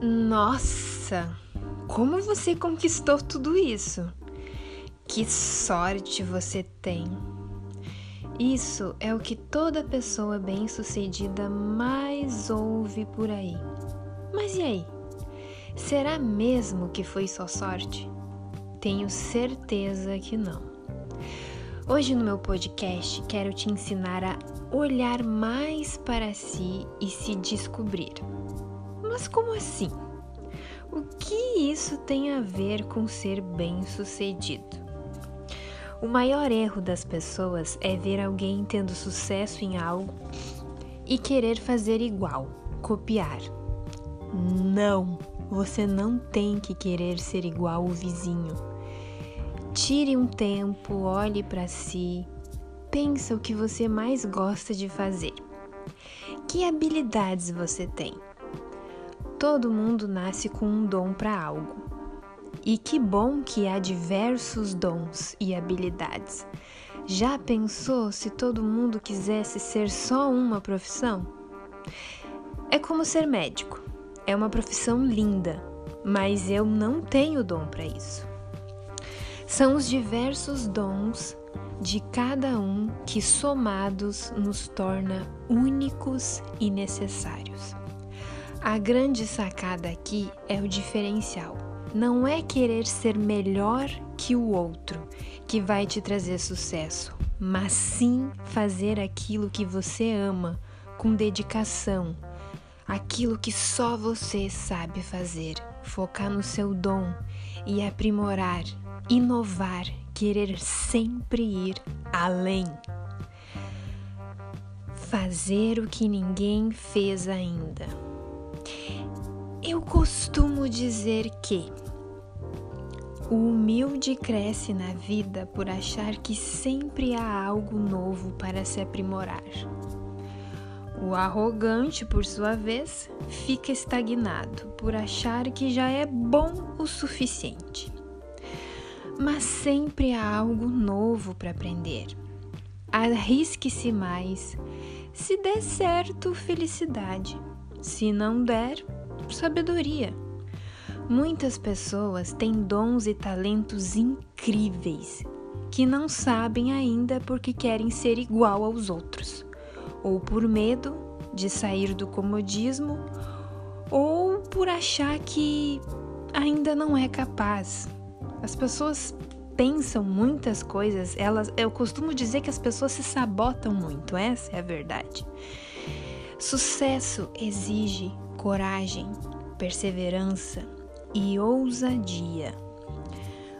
Nossa, como você conquistou tudo isso? Que sorte você tem! Isso é o que toda pessoa bem-sucedida mais ouve por aí. Mas e aí? Será mesmo que foi só sorte? Tenho certeza que não. Hoje no meu podcast quero te ensinar a olhar mais para si e se descobrir. Mas como assim? O que isso tem a ver com ser bem-sucedido? O maior erro das pessoas é ver alguém tendo sucesso em algo e querer fazer igual, copiar. Não, você não tem que querer ser igual o vizinho. Tire um tempo, olhe para si, pensa o que você mais gosta de fazer. Que habilidades você tem? Todo mundo nasce com um dom para algo. E que bom que há diversos dons e habilidades. Já pensou se todo mundo quisesse ser só uma profissão? É como ser médico. É uma profissão linda, mas eu não tenho dom para isso. São os diversos dons de cada um que somados nos torna únicos e necessários. A grande sacada aqui é o diferencial não é querer ser melhor que o outro que vai te trazer sucesso, mas sim fazer aquilo que você ama com dedicação, aquilo que só você sabe fazer, focar no seu dom e aprimorar, inovar, querer sempre ir além. Fazer o que ninguém fez ainda. Eu costumo dizer que o humilde cresce na vida por achar que sempre há algo novo para se aprimorar. O arrogante, por sua vez, fica estagnado por achar que já é bom o suficiente. Mas sempre há algo novo para aprender. Arrisque-se mais. Se der certo, felicidade. Se não der, sabedoria. Muitas pessoas têm dons e talentos incríveis que não sabem ainda porque querem ser igual aos outros, ou por medo de sair do comodismo, ou por achar que ainda não é capaz. As pessoas pensam muitas coisas, elas, eu costumo dizer que as pessoas se sabotam muito, essa é a verdade. Sucesso exige coragem, perseverança e ousadia.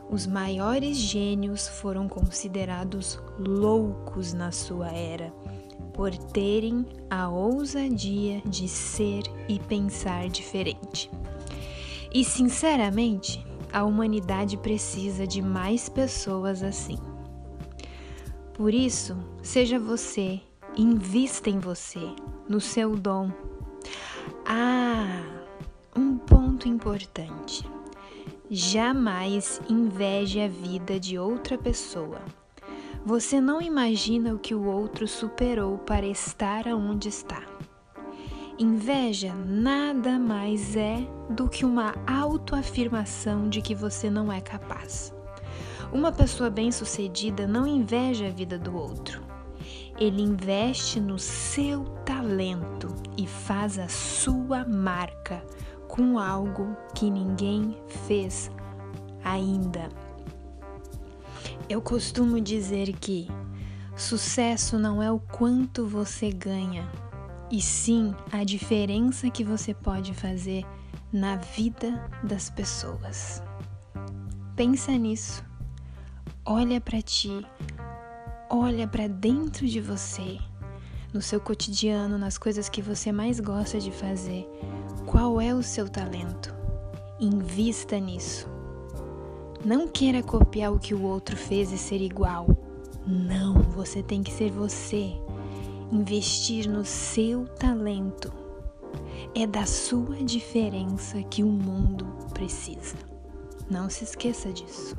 Os maiores gênios foram considerados loucos na sua era, por terem a ousadia de ser e pensar diferente. E sinceramente, a humanidade precisa de mais pessoas assim. Por isso, seja você, invista em você, no seu dom, ah, um ponto importante. Jamais inveje a vida de outra pessoa. Você não imagina o que o outro superou para estar onde está. Inveja nada mais é do que uma autoafirmação de que você não é capaz. Uma pessoa bem-sucedida não inveja a vida do outro. Ele investe no seu talento e faz a sua marca com algo que ninguém fez ainda. Eu costumo dizer que sucesso não é o quanto você ganha, e sim a diferença que você pode fazer na vida das pessoas. Pensa nisso. Olha para ti, Olha para dentro de você, no seu cotidiano, nas coisas que você mais gosta de fazer. Qual é o seu talento? Invista nisso. Não queira copiar o que o outro fez e ser igual. Não, você tem que ser você. Investir no seu talento. É da sua diferença que o mundo precisa. Não se esqueça disso.